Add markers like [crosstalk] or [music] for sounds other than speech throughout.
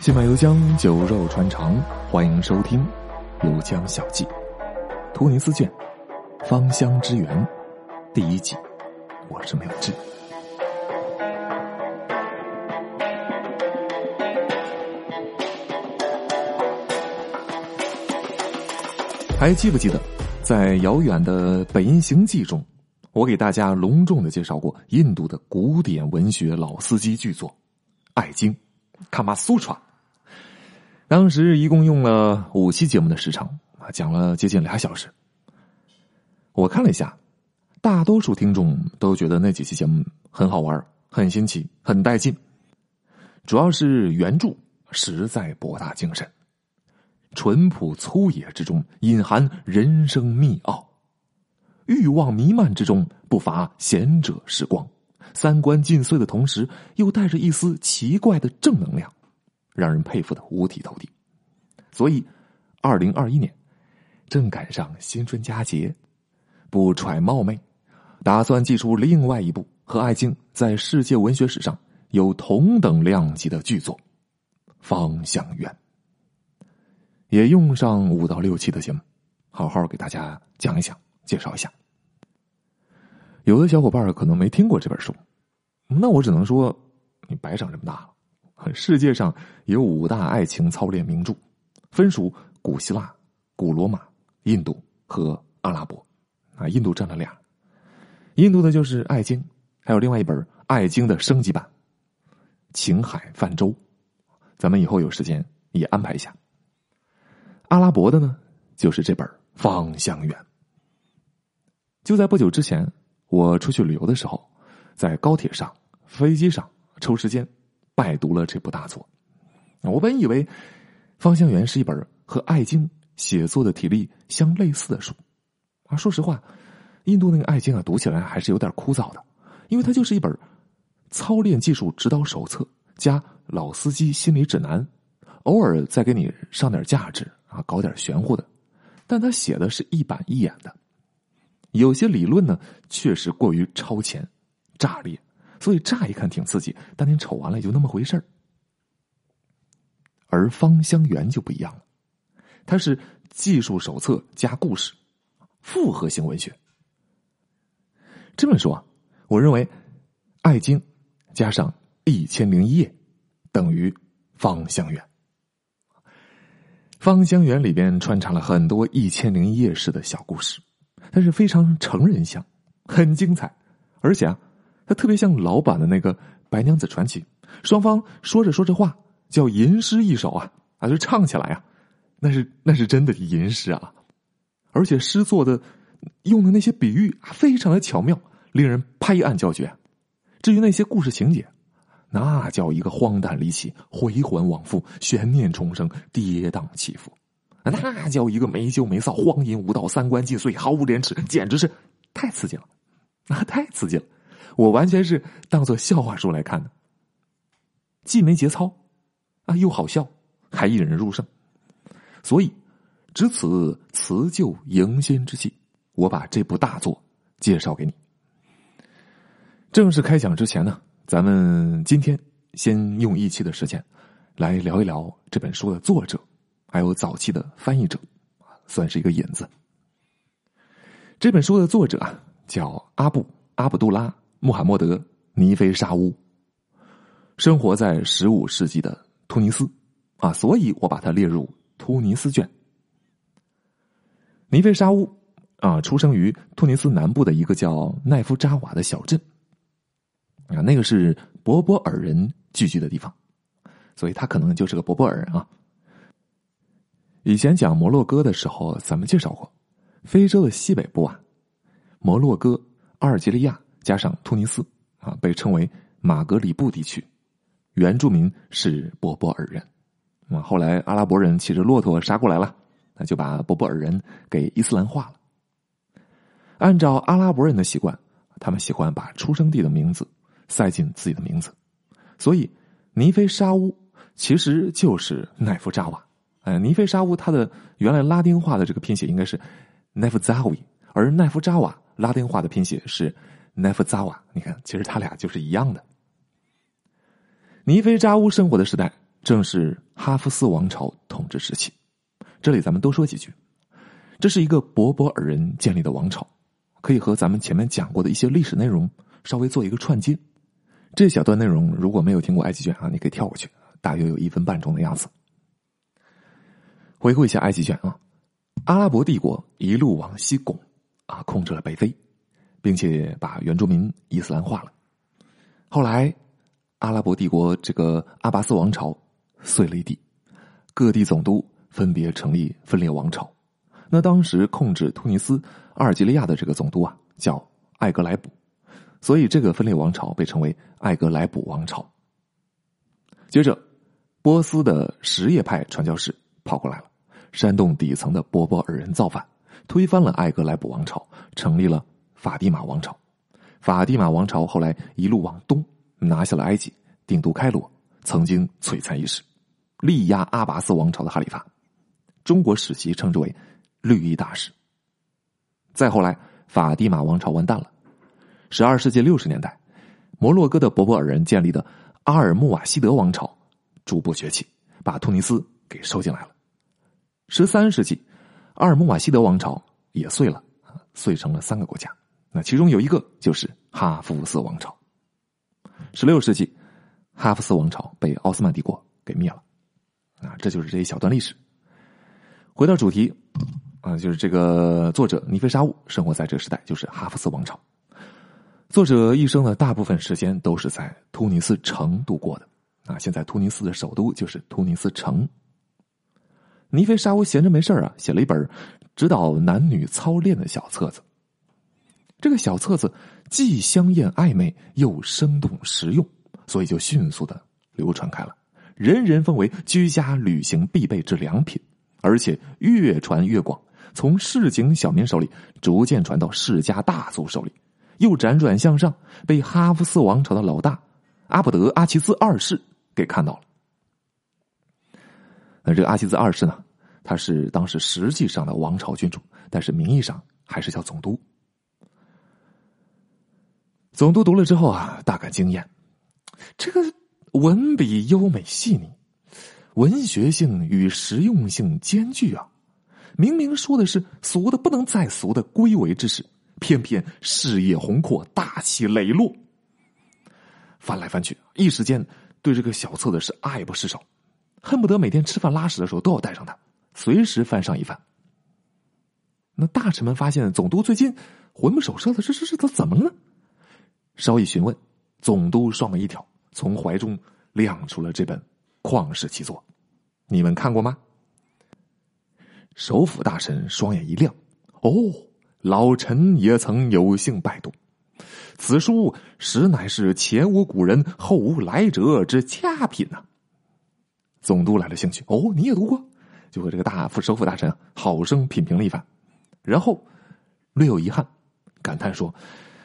新马油江酒肉穿肠，欢迎收听《油江小记》，突尼斯卷《芳香之源》第一集。我是美志。还记不记得，在遥远的《北音行记》中，我给大家隆重的介绍过印度的古典文学老司机巨作《爱经》卡玛苏传。当时一共用了五期节目的时长啊，讲了接近俩小时。我看了一下，大多数听众都觉得那几期节目很好玩、很新奇、很带劲。主要是原著实在博大精深。淳朴粗野之中隐含人生秘奥，欲望弥漫之中不乏贤者时光，三观尽碎的同时又带着一丝奇怪的正能量，让人佩服的五体投地。所以，二零二一年正赶上新春佳节，不揣冒昧，打算寄出另外一部和《爱经》在世界文学史上有同等量级的巨作《芳香园》。也用上五到六期的节目，好好给大家讲一讲，介绍一下。有的小伙伴可能没听过这本书，那我只能说，你白长这么大了。世界上有五大爱情操练名著，分属古希腊、古罗马、印度和阿拉伯。啊，印度占了俩，印度的就是《爱经》，还有另外一本《爱经》的升级版《情海泛舟》，咱们以后有时间也安排一下。阿拉伯的呢，就是这本《芳香园》。就在不久之前，我出去旅游的时候，在高铁上、飞机上抽时间拜读了这部大作。我本以为《芳香园》是一本和《爱经》写作的体力相类似的书，啊，说实话，印度那个《爱经》啊，读起来还是有点枯燥的，因为它就是一本操练技术指导手册加老司机心理指南，偶尔再给你上点价值。啊，搞点玄乎的，但他写的是一板一眼的，有些理论呢确实过于超前、炸裂，所以乍一看挺刺激，但你瞅完了也就那么回事儿。而《芳香园》就不一样了，它是技术手册加故事，复合型文学。这么说，我认为《爱经》加上一千零一夜等于《芳香园》。芳香园里边穿插了很多一千零一夜式的小故事，但是非常成人向，很精彩，而且啊，他特别像老版的那个《白娘子传奇》，双方说着说着话，叫吟诗一首啊啊，就唱起来啊，那是那是真的吟诗啊，而且诗作的用的那些比喻非常的巧妙，令人拍案叫绝。至于那些故事情节。那叫一个荒诞离奇，回环往复，悬念重生，跌宕起伏；那叫一个没羞没臊，荒淫无道，三观尽碎，毫无廉耻，简直是太刺激了！啊，[laughs] 太刺激了！我完全是当做笑话书来看的，既没节操，啊，又好笑，还引人入胜。所以，值此辞旧迎新之际，我把这部大作介绍给你。正式开讲之前呢。咱们今天先用一期的时间来聊一聊这本书的作者，还有早期的翻译者，算是一个引子。这本书的作者啊，叫阿布阿卜杜拉穆罕默德尼菲沙乌，生活在十五世纪的突尼斯啊，所以我把它列入突尼斯卷。尼菲沙乌啊，出生于突尼斯南部的一个叫奈夫扎瓦的小镇。啊，那个是博博尔人聚居的地方，所以他可能就是个博博尔人啊。以前讲摩洛哥的时候，咱们介绍过，非洲的西北部啊，摩洛哥、阿尔及利亚加上突尼斯啊，被称为马格里布地区，原住民是博波尔人。啊，后来阿拉伯人骑着骆驼杀过来了，那就把博波尔人给伊斯兰化了。按照阿拉伯人的习惯，他们喜欢把出生地的名字。塞进自己的名字，所以尼菲沙乌其实就是奈夫扎瓦。呃，尼菲沙乌它的原来拉丁化的这个拼写应该是 n e f z a w i，而奈夫扎瓦拉丁化的拼写是奈夫扎瓦。你看，其实他俩就是一样的。尼菲扎乌生活的时代正是哈夫斯王朝统治时期。这里咱们多说几句，这是一个博博尔人建立的王朝，可以和咱们前面讲过的一些历史内容稍微做一个串接。这小段内容如果没有听过埃及卷啊，你可以跳过去，大约有一分半钟的样子。回顾一下埃及卷啊，阿拉伯帝国一路往西拱，啊，控制了北非，并且把原住民伊斯兰化了。后来，阿拉伯帝国这个阿拔斯王朝碎了一地，各地总督分别成立分裂王朝。那当时控制突尼斯、阿尔及利亚的这个总督啊，叫艾格莱卜。所以，这个分裂王朝被称为艾格莱卜王朝。接着，波斯的什叶派传教士跑过来了，煽动底层的波波尔人造反，推翻了艾格莱卜王朝，成立了法蒂玛王朝。法蒂玛王朝后来一路往东，拿下了埃及，定都开罗，曾经璀璨一时，力压阿拔斯王朝的哈里发。中国史籍称之为绿衣大使。再后来，法蒂玛王朝完蛋了。十二世纪六十年代，摩洛哥的博博尔人建立的阿尔穆瓦希德王朝逐步崛起，把突尼斯给收进来了。十三世纪，阿尔穆瓦希德王朝也碎了，碎成了三个国家。那其中有一个就是哈夫斯王朝。十六世纪，哈夫斯王朝被奥斯曼帝国给灭了。啊，这就是这一小段历史。回到主题，啊，就是这个作者尼菲沙乌生活在这个时代，就是哈夫斯王朝。作者一生的大部分时间都是在突尼斯城度过的，啊，现在突尼斯的首都就是突尼斯城。尼菲沙乌闲着没事啊，写了一本指导男女操练的小册子。这个小册子既香艳暧昧又生动实用，所以就迅速的流传开了，人人奉为居家旅行必备之良品，而且越传越广，从市井小民手里逐渐传到世家大族手里。又辗转向上，被哈弗斯王朝的老大阿卜德阿齐兹二世给看到了。那这个阿齐兹二世呢，他是当时实际上的王朝君主，但是名义上还是叫总督。总督读了之后啊，大感惊艳，这个文笔优美细腻，文学性与实用性兼具啊！明明说的是俗的不能再俗的归为之事。偏偏事业宏阔，大气磊落。翻来翻去，一时间对这个小册子是爱不释手，恨不得每天吃饭拉屎的时候都要带上它，随时翻上一番。那大臣们发现总督最近魂不守舍的，这这这都怎么了？稍一询问，总督双眉一挑，从怀中亮出了这本旷世奇作。你们看过吗？首辅大臣双眼一亮，哦。老臣也曾有幸拜读，此书实乃是前无古人后无来者之佳品呐。总督来了兴趣，哦，你也读过？就和这个大副首辅大臣好生品评了一番，然后略有遗憾，感叹说：“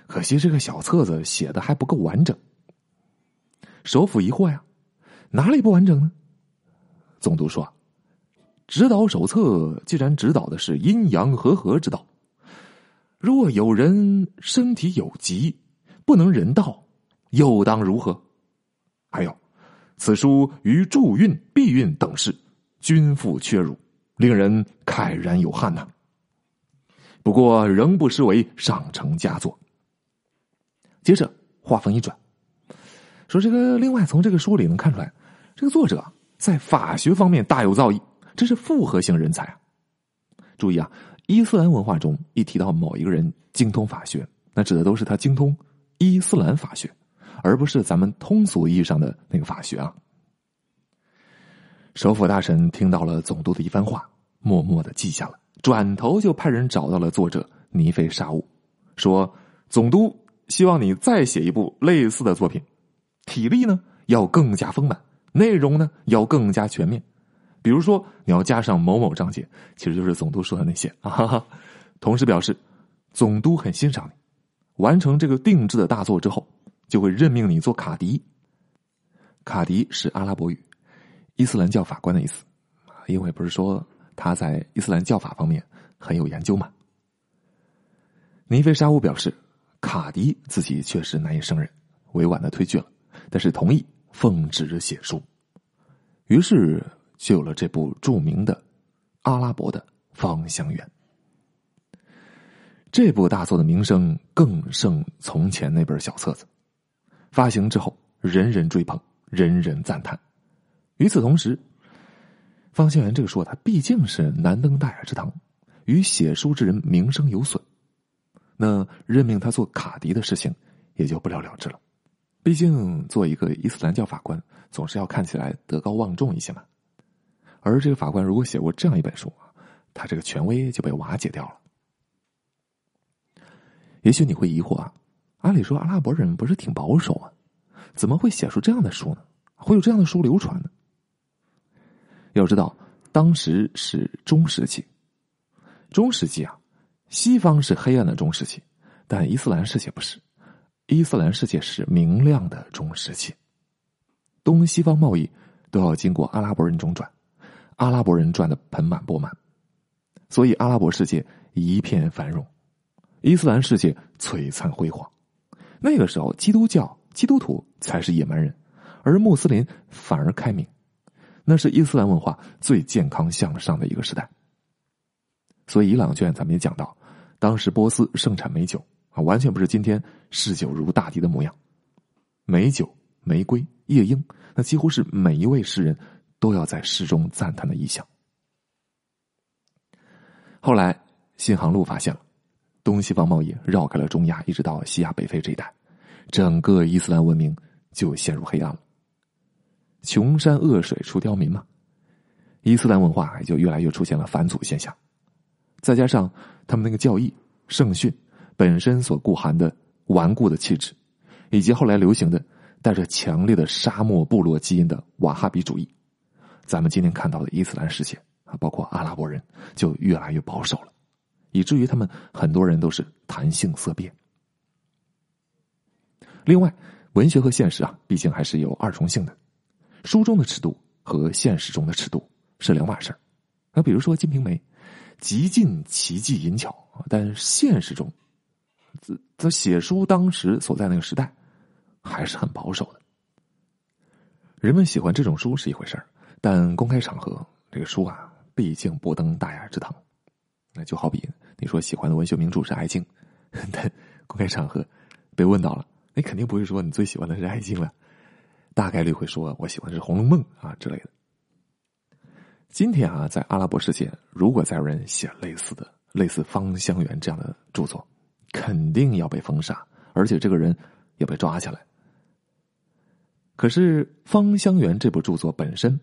可惜这个小册子写的还不够完整。”首辅疑惑呀，哪里不完整呢？总督说：“指导手册既然指导的是阴阳和合之道。”若有人身体有疾，不能人道，又当如何？还有，此书于助运、避孕等事，均负缺辱，令人慨然有憾呐。不过，仍不失为上乘佳作。接着话锋一转，说：“这个另外从这个书里能看出来，这个作者在法学方面大有造诣，这是复合型人才啊。注意啊。”伊斯兰文化中一提到某一个人精通法学，那指的都是他精通伊斯兰法学，而不是咱们通俗意义上的那个法学啊。首辅大臣听到了总督的一番话，默默的记下了，转头就派人找到了作者尼菲沙乌，说：“总督希望你再写一部类似的作品，体力呢要更加丰满，内容呢要更加全面。”比如说，你要加上某某章节，其实就是总督说的那些啊。[laughs] 同时表示，总督很欣赏你，完成这个定制的大作之后，就会任命你做卡迪。卡迪是阿拉伯语，伊斯兰教法官的意思。因为不是说他在伊斯兰教法方面很有研究嘛。尼菲沙乌表示，卡迪自己确实难以胜任，委婉的推拒了，但是同意奉旨写书。于是就有了这部著名的阿拉伯的《芳香园》。这部大作的名声更胜从前那本小册子，发行之后人人追捧，人人赞叹。与此同时，《芳香园》这个书它毕竟是难登大雅之堂，与写书之人名声有损，那任命他做卡迪的事情也就不了了之了。毕竟做一个伊斯兰教法官，总是要看起来德高望重一些嘛。而这个法官如果写过这样一本书啊，他这个权威就被瓦解掉了。也许你会疑惑啊，按理说阿拉伯人不是挺保守吗？怎么会写出这样的书呢？会有这样的书流传呢？要知道，当时是中世纪，中世纪啊，西方是黑暗的中世纪，但伊斯兰世界不是，伊斯兰世界是明亮的中世纪。东西方贸易都要经过阿拉伯人中转，阿拉伯人赚的盆满钵满，所以阿拉伯世界一片繁荣。伊斯兰世界璀璨辉煌，那个时候基督教基督徒才是野蛮人，而穆斯林反而开明，那是伊斯兰文化最健康向上的一个时代。所以伊朗卷咱们也讲到，当时波斯盛产美酒啊，完全不是今天嗜酒如大敌的模样。美酒、玫瑰、夜莺，那几乎是每一位诗人都要在诗中赞叹的意象。后来新航路发现了。东西方贸易绕开了中亚，一直到西亚北非这一带，整个伊斯兰文明就陷入黑暗了。穷山恶水出刁民嘛，伊斯兰文化也就越来越出现了返祖现象。再加上他们那个教义圣训本身所固含的顽固的气质，以及后来流行的带着强烈的沙漠部落基因的瓦哈比主义，咱们今天看到的伊斯兰世界啊，包括阿拉伯人，就越来越保守了。以至于他们很多人都是谈性色变。另外，文学和现实啊，毕竟还是有二重性的。书中的尺度和现实中的尺度是两码事儿。那比如说《金瓶梅》，极尽奇技淫巧，但现实中，在写书当时所在那个时代，还是很保守的。人们喜欢这种书是一回事儿，但公开场合，这个书啊，毕竟不登大雅之堂。那就好比你说喜欢的文学名著是《爱情》，公开场合被问到了，你肯定不会说你最喜欢的是《爱情》了，大概率会说我喜欢是《红楼梦》啊之类的。今天啊，在阿拉伯世界，如果再有人写类似的、类似《芳香园》这样的著作，肯定要被封杀，而且这个人要被抓起来。可是《芳香园》这部著作本身，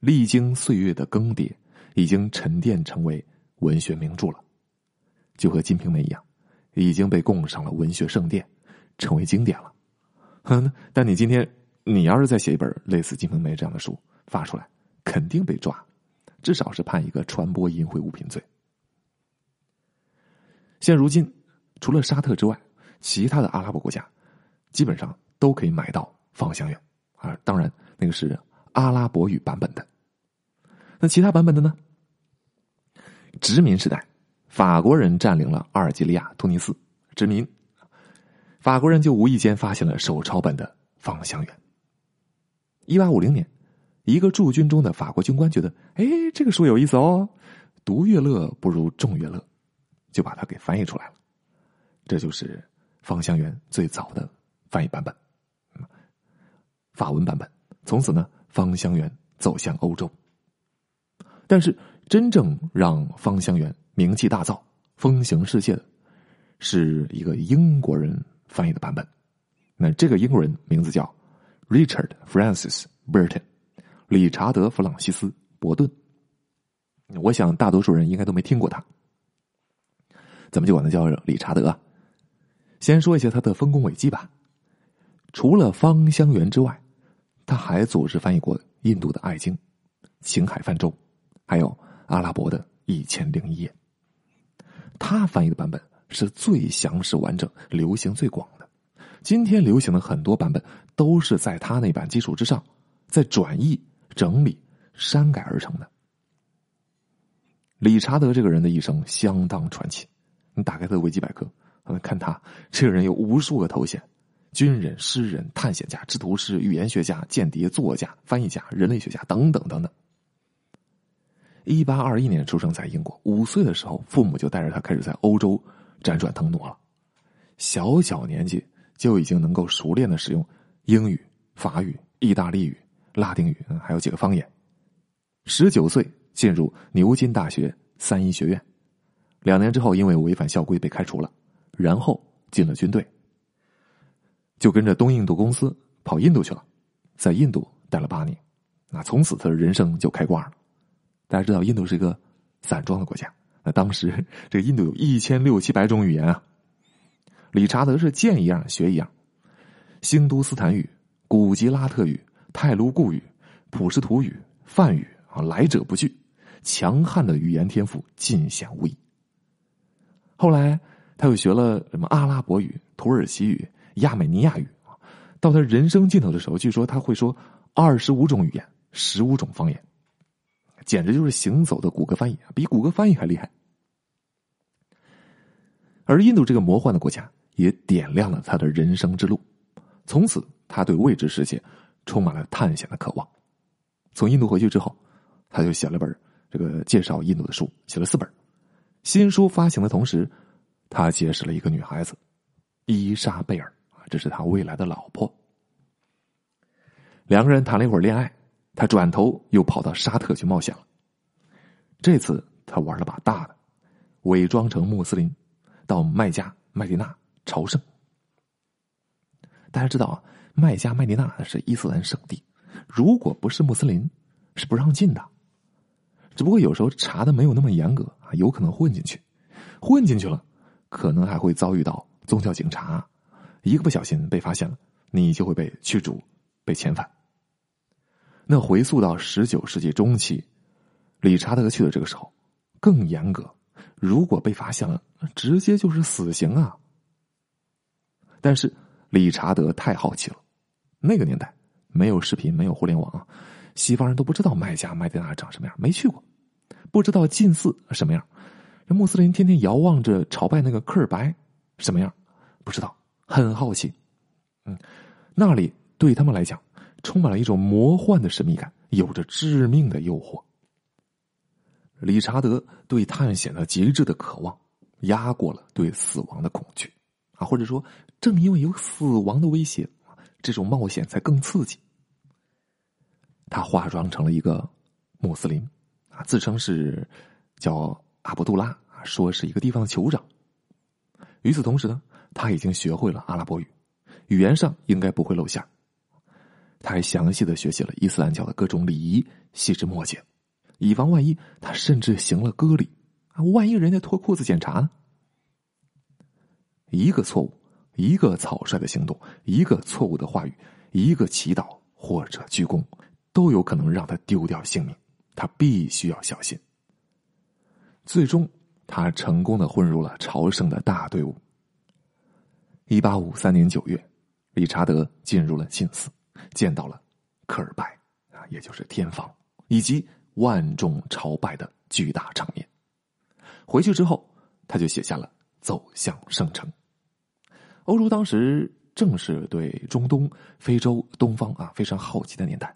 历经岁月的更迭，已经沉淀成为。文学名著了，就和《金瓶梅》一样，已经被供上了文学圣殿，成为经典了。哼！但你今天，你要是再写一本类似《金瓶梅》这样的书发出来，肯定被抓，至少是判一个传播淫秽物品罪。现如今，除了沙特之外，其他的阿拉伯国家基本上都可以买到《芳香园》啊，当然那个是阿拉伯语版本的。那其他版本的呢？殖民时代，法国人占领了阿尔及利亚、突尼斯，殖民，法国人就无意间发现了手抄本的《芳香园》。一八五零年，一个驻军中的法国军官觉得，哎，这个书有意思哦，独乐乐不如众乐乐，就把它给翻译出来了。这就是《芳香园》最早的翻译版本，法文版本。从此呢，《芳香园》走向欧洲，但是。真正让《芳香园》名气大噪、风行世界的，是一个英国人翻译的版本。那这个英国人名字叫 Richard Francis Burton，理查德·弗朗西斯·伯顿。我想大多数人应该都没听过他，咱们就管他叫理查德。先说一下他的丰功伟绩吧。除了《芳香园》之外，他还组织翻译过印度的《爱经》《情海泛舟》，还有。阿拉伯的一千零一夜，他翻译的版本是最详实、完整、流行最广的。今天流行的很多版本都是在他那版基础之上，再转译、整理、删改而成的。理查德这个人的一生相当传奇，你打开他的维基百科，看他这个人有无数个头衔，军人、诗人、探险家、制图师、语言学家、间谍、作家、翻译家、人类学家等等等等。一八二一年出生在英国，五岁的时候，父母就带着他开始在欧洲辗转腾挪了。小小年纪就已经能够熟练的使用英语、法语、意大利语、拉丁语，还有几个方言。十九岁进入牛津大学三一学院，两年之后因为违反校规被开除了，然后进了军队，就跟着东印度公司跑印度去了，在印度待了八年，那从此他的人生就开挂了。大家知道印度是一个散装的国家，那当时这个印度有一千六七百种语言啊。理查德是见一样学一样，新都斯坦语、古吉拉特语、泰卢固语、普什图语、梵语啊，来者不拒，强悍的语言天赋尽显无疑。后来他又学了什么阿拉伯语、土耳其语、亚美尼亚语啊，到他人生尽头的时候，据说他会说二十五种语言、十五种方言，简直就是行走的谷歌翻译比谷歌翻译还厉害。而印度这个魔幻的国家。也点亮了他的人生之路，从此他对未知世界充满了探险的渴望。从印度回去之后，他就写了本这个介绍印度的书，写了四本。新书发行的同时，他结识了一个女孩子伊莎贝尔，这是他未来的老婆。两个人谈了一会儿恋爱，他转头又跑到沙特去冒险了。这次他玩了把大的，伪装成穆斯林，到麦加、麦地那。朝圣，大家知道啊，麦加、麦地那是伊斯兰圣地，如果不是穆斯林，是不让进的。只不过有时候查的没有那么严格啊，有可能混进去，混进去了，可能还会遭遇到宗教警察，一个不小心被发现了，你就会被驱逐、被遣返。那回溯到十九世纪中期，理查德去的这个时候更严格，如果被发现了，直接就是死刑啊。但是理查德太好奇了，那个年代没有视频，没有互联网，西方人都不知道麦加、麦地那长什么样，没去过，不知道近寺什么样，这穆斯林天天遥望着朝拜那个科尔白什么样，不知道，很好奇。嗯，那里对他们来讲充满了一种魔幻的神秘感，有着致命的诱惑。理查德对探险的极致的渴望，压过了对死亡的恐惧。啊，或者说，正因为有死亡的威胁，这种冒险才更刺激。他化妆成了一个穆斯林，啊，自称是叫阿卜杜拉，说是一个地方的酋长。与此同时呢，他已经学会了阿拉伯语，语言上应该不会露馅。他还详细的学习了伊斯兰教的各种礼仪，细枝末节，以防万一。他甚至行了割礼，啊，万一人家脱裤子检查呢？一个错误，一个草率的行动，一个错误的话语，一个祈祷或者鞠躬，都有可能让他丢掉性命。他必须要小心。最终，他成功的混入了朝圣的大队伍。一八五三年九月，理查德进入了信寺，见到了科尔拜啊，也就是天房，以及万众朝拜的巨大场面。回去之后，他就写下了。走向圣城。欧洲当时正是对中东、非洲、东方啊非常好奇的年代。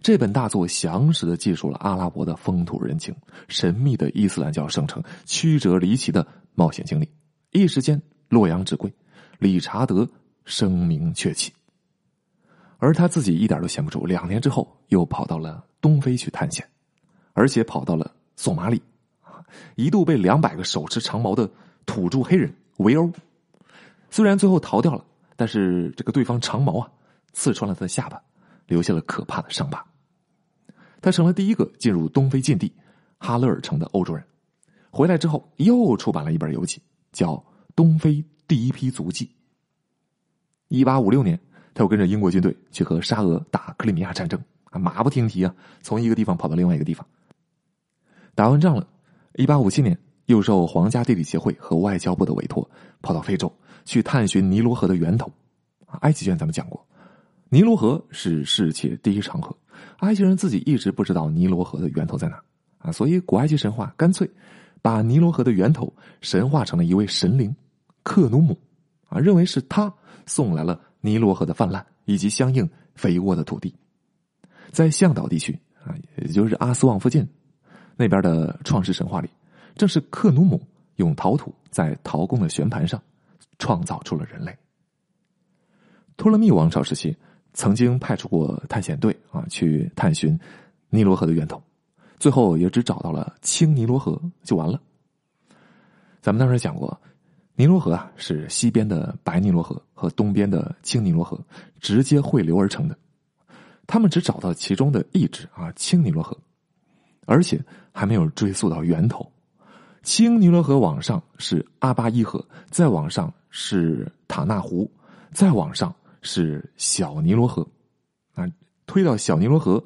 这本大作详实的记述了阿拉伯的风土人情、神秘的伊斯兰教圣城、曲折离奇的冒险经历。一时间洛阳纸贵，理查德声名鹊起。而他自己一点都闲不住，两年之后又跑到了东非去探险，而且跑到了索马里，一度被两百个手持长矛的。土著黑人围殴，虽然最后逃掉了，但是这个对方长矛啊，刺穿了他的下巴，留下了可怕的伤疤。他成了第一个进入东非禁地哈勒尔城的欧洲人。回来之后，又出版了一本游记，叫《东非第一批足迹》。一八五六年，他又跟着英国军队去和沙俄打克里米亚战争，啊，马不停蹄啊，从一个地方跑到另外一个地方。打完仗了，一八五七年。又受皇家地理协会和外交部的委托，跑到非洲去探寻尼罗河的源头。埃及卷咱们讲过，尼罗河是世界第一长河，埃及人自己一直不知道尼罗河的源头在哪啊，所以古埃及神话干脆把尼罗河的源头神化成了一位神灵克努姆啊，认为是他送来了尼罗河的泛滥以及相应肥沃的土地。在向导地区啊，也就是阿斯旺附近那边的创世神话里，正是克努姆用陶土在陶工的旋盘上创造出了人类。托勒密王朝时期曾经派出过探险队啊，去探寻尼罗河的源头，最后也只找到了青尼罗河就完了。咱们当时讲过，尼罗河啊是西边的白尼罗河和东边的青尼罗河直接汇流而成的，他们只找到其中的一支啊青尼罗河，而且还没有追溯到源头。青尼罗河往上是阿巴伊河，再往上是塔纳湖，再往上。是小尼罗河，啊，推到小尼罗河、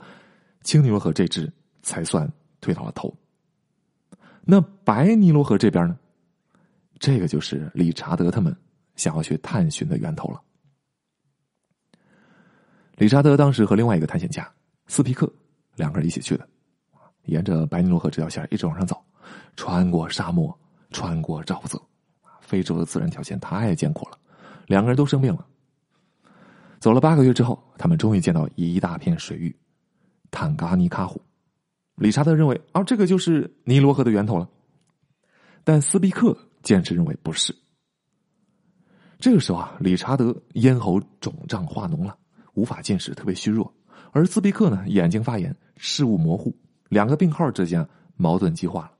青尼罗河这支才算推到了头。那白尼罗河这边呢？这个就是理查德他们想要去探寻的源头了。理查德当时和另外一个探险家斯皮克两个人一起去的，沿着白尼罗河这条线一直往上走，穿过沙漠，穿过沼泽，非洲的自然条件太艰苦了，两个人都生病了。走了八个月之后，他们终于见到一大片水域——坦嘎尼卡湖。理查德认为，啊，这个就是尼罗河的源头了。但斯皮克坚持认为不是。这个时候啊，理查德咽喉肿胀化脓了，无法进食，特别虚弱；而斯皮克呢，眼睛发炎，视物模糊。两个病号之间矛盾激化了。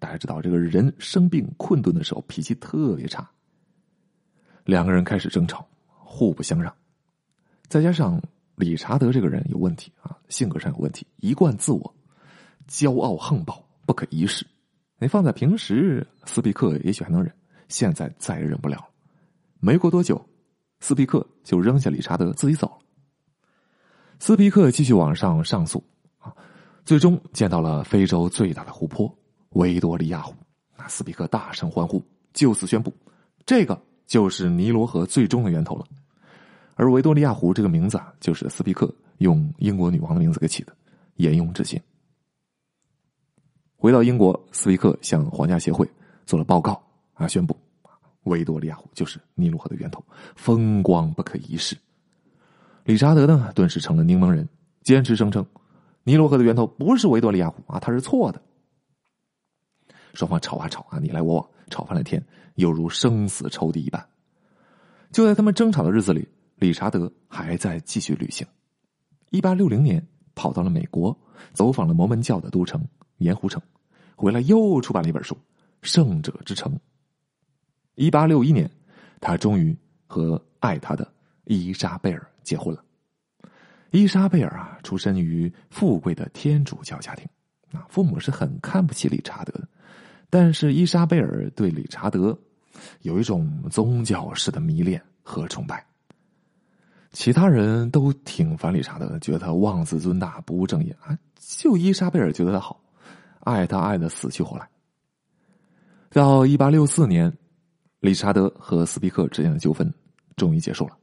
大家知道，这个人生病困顿的时候脾气特别差。两个人开始争吵，互不相让。再加上理查德这个人有问题啊，性格上有问题，一贯自我，骄傲横暴，不可一世。你放在平时，斯皮克也许还能忍，现在再也忍不了。没过多久，斯皮克就扔下理查德自己走了。斯皮克继续往上上诉啊，最终见到了非洲最大的湖泊维多利亚湖。那斯皮克大声欢呼，就此宣布，这个就是尼罗河最终的源头了。而维多利亚湖这个名字啊，就是斯皮克用英国女王的名字给起的，沿用至今。回到英国，斯皮克向皇家协会做了报告啊，宣布维多利亚湖就是尼罗河的源头，风光不可一世。理查德呢，顿时成了柠檬人，坚持声称尼罗河的源头不是维多利亚湖啊，他是错的。双方吵啊吵啊，你来我往，吵翻了天，犹如生死仇敌一般。就在他们争吵的日子里。理查德还在继续旅行。一八六零年，跑到了美国，走访了摩门教的都城盐湖城，回来又出版了一本书《圣者之城》。一八六一年，他终于和爱他的伊莎贝尔结婚了。伊莎贝尔啊，出身于富贵的天主教家庭，啊，父母是很看不起理查德的，但是伊莎贝尔对理查德有一种宗教式的迷恋和崇拜。其他人都挺烦理查德，觉得他妄自尊大、不务正业啊。就伊莎贝尔觉得他好，爱他爱的死去活来。到一八六四年，理查德和斯皮克之间的纠纷终于结束了，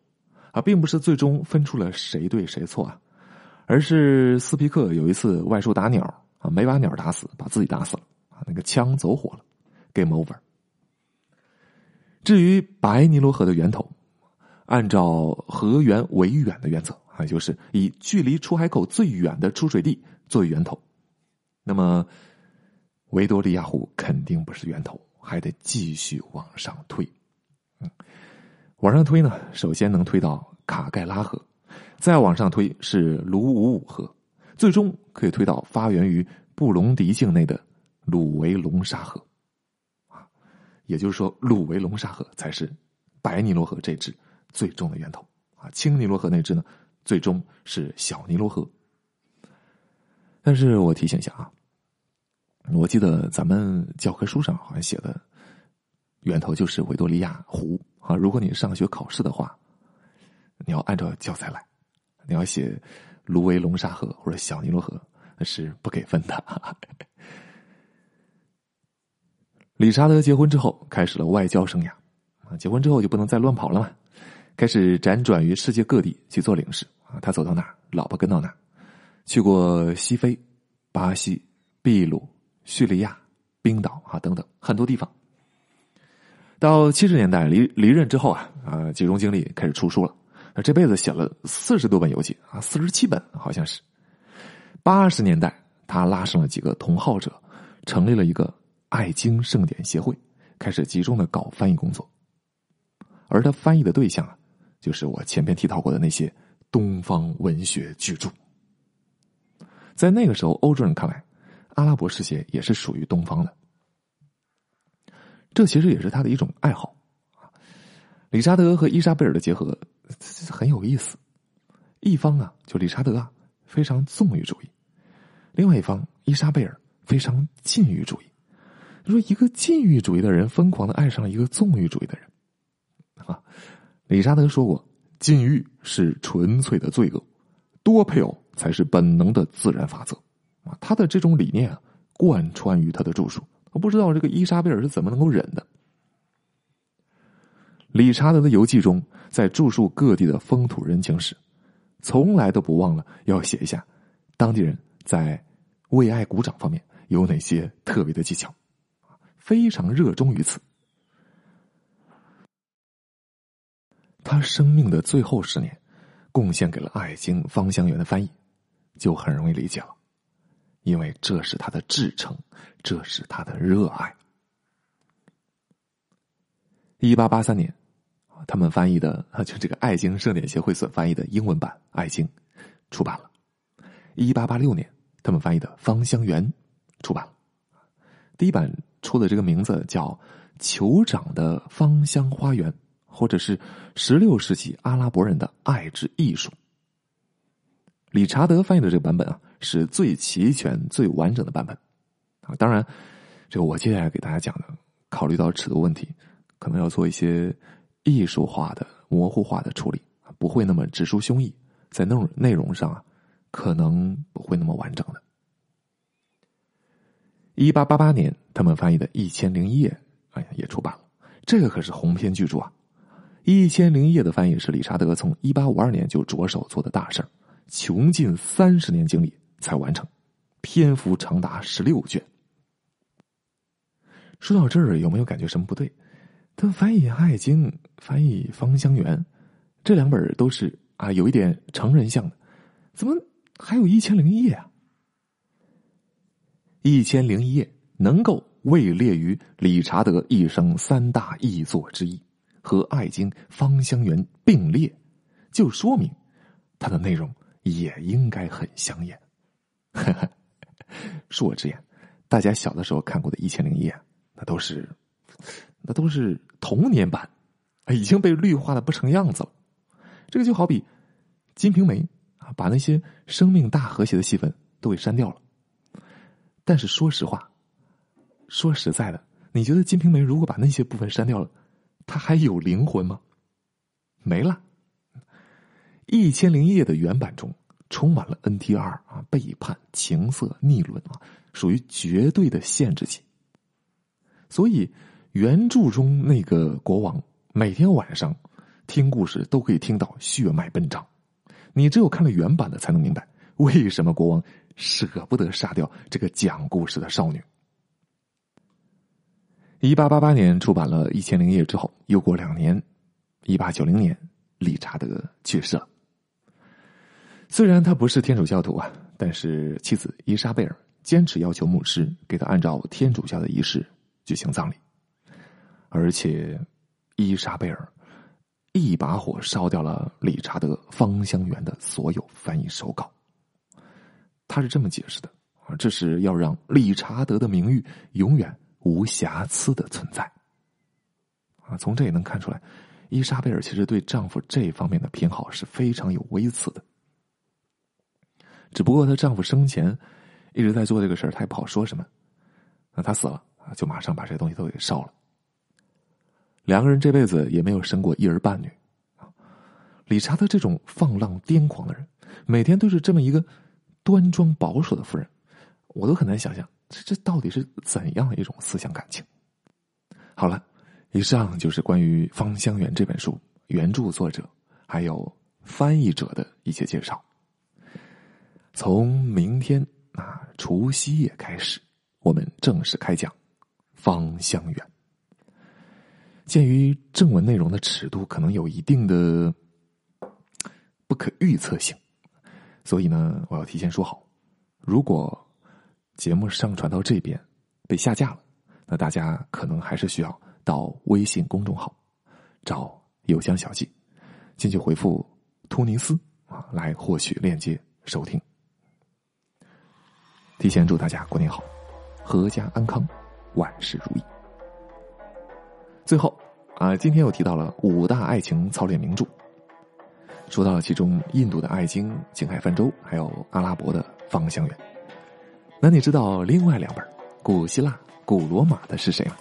啊，并不是最终分出了谁对谁错啊，而是斯皮克有一次外出打鸟啊，没把鸟打死，把自己打死了，那个枪走火了，game over。至于白尼罗河的源头。按照河源为远的原则啊，就是以距离出海口最远的出水地作为源头。那么，维多利亚湖肯定不是源头，还得继续往上推。嗯，往上推呢，首先能推到卡盖拉河，再往上推是卢武武河，最终可以推到发源于布隆迪境内的鲁维龙沙河。啊，也就是说，鲁维龙沙河才是白尼罗河这支。最终的源头啊，青尼罗河那支呢，最终是小尼罗河。但是我提醒一下啊，我记得咱们教科书上好像写的源头就是维多利亚湖啊。如果你上学考试的话，你要按照教材来，你要写芦苇龙沙河或者小尼罗河，那是不给分的。理查德结婚之后，开始了外交生涯啊。结婚之后就不能再乱跑了嘛。开始辗转于世界各地去做领事啊，他走到哪，老婆跟到哪，去过西非、巴西、秘鲁、叙利亚、冰岛啊等等很多地方。到七十年代离离任之后啊啊，集中精力开始出书了，这辈子写了四十多本游记啊，四十七本好像是。八十年代，他拉上了几个同好者，成立了一个爱经盛典协会，开始集中的搞翻译工作。而他翻译的对象啊，就是我前面提到过的那些东方文学巨著。在那个时候，欧洲人看来，阿拉伯世界也是属于东方的。这其实也是他的一种爱好理查德和伊莎贝尔的结合很有意思，一方啊，就理查德啊，非常纵欲主义；另外一方，伊莎贝尔非常禁欲主义。说一个禁欲主义的人疯狂的爱上了一个纵欲主义的人，啊，理查德说过，禁欲是纯粹的罪恶，多配偶才是本能的自然法则。啊，他的这种理念啊，贯穿于他的著述。我不知道这个伊莎贝尔是怎么能够忍的。理查德的游记中，在著述各地的风土人情时，从来都不忘了要写一下当地人在为爱鼓掌方面有哪些特别的技巧，非常热衷于此。他生命的最后十年，贡献给了《爱经》芳香园的翻译，就很容易理解了。因为这是他的至诚，这是他的热爱。一八八三年，他们翻译的 [laughs] 就这个爱经圣典协会所翻译的英文版《爱经》出版了。一八八六年，他们翻译的《芳香园》出版了。第一版出的这个名字叫《酋长的芳香花园》，或者是十六世纪阿拉伯人的爱之艺术。理查德翻译的这个版本啊。是最齐全、最完整的版本啊！当然，这个我接下来给大家讲的，考虑到尺度问题，可能要做一些艺术化的、模糊化的处理不会那么直抒胸臆，在内容内容上啊，可能不会那么完整的。一八八八年，他们翻译的《一千零一夜》哎呀也出版了，这个可是鸿篇巨著啊！《一千零一夜》的翻译是理查德从一八五二年就着手做的大事儿，穷尽三十年精力。才完成，篇幅长达十六卷。说到这儿，有没有感觉什么不对？他翻译《爱经》，翻译《芳香园》，这两本都是啊，有一点成人向的，怎么还有一千零一夜啊？一千零一夜能够位列于理查德一生三大译作之一，和《爱经》《芳香园》并列，就说明它的内容也应该很香艳。呵呵，恕我直言，大家小的时候看过的《一千零一夜》，那都是，那都是童年版，已经被绿化的不成样子了。这个就好比《金瓶梅》啊，把那些生命大和谐的戏份都给删掉了。但是说实话，说实在的，你觉得《金瓶梅》如果把那些部分删掉了，它还有灵魂吗？没了，《一千零一夜》的原版中。充满了 NTR 啊，背叛、情色、逆伦啊，属于绝对的限制级。所以原著中那个国王每天晚上听故事都可以听到血脉奔张，你只有看了原版的才能明白为什么国王舍不得杀掉这个讲故事的少女。一八八八年出版了《一千零一夜》之后，又过两年，一八九零年，理查德去世了。虽然他不是天主教徒啊，但是妻子伊莎贝尔坚持要求牧师给他按照天主教的仪式举行葬礼，而且伊莎贝尔一把火烧掉了理查德《芳香园》的所有翻译手稿。他是这么解释的啊，这是要让理查德的名誉永远无瑕疵的存在。啊，从这也能看出来，伊莎贝尔其实对丈夫这方面的偏好是非常有微词的。只不过她丈夫生前一直在做这个事儿，她也不好说什么。那她死了啊，就马上把这些东西都给烧了。两个人这辈子也没有生过一儿半女。理查德这种放浪癫狂的人，每天都是这么一个端庄保守的夫人，我都很难想象这这到底是怎样的一种思想感情。好了，以上就是关于《芳香园》这本书原著作者还有翻译者的一些介绍。从明天啊，除夕夜开始，我们正式开讲《芳香园》。鉴于正文内容的尺度可能有一定的不可预测性。所以呢，我要提前说好，如果节目上传到这边被下架了，那大家可能还是需要到微信公众号找邮箱小记，进去回复“突尼斯”啊，来获取链接收听。提前祝大家过年好，阖家安康，万事如意。最后啊，今天又提到了五大爱情操练名著。说到了其中印度的《爱经》《景海泛舟》，还有阿拉伯的《芳香园》，那你知道另外两本古希腊、古罗马的是谁吗？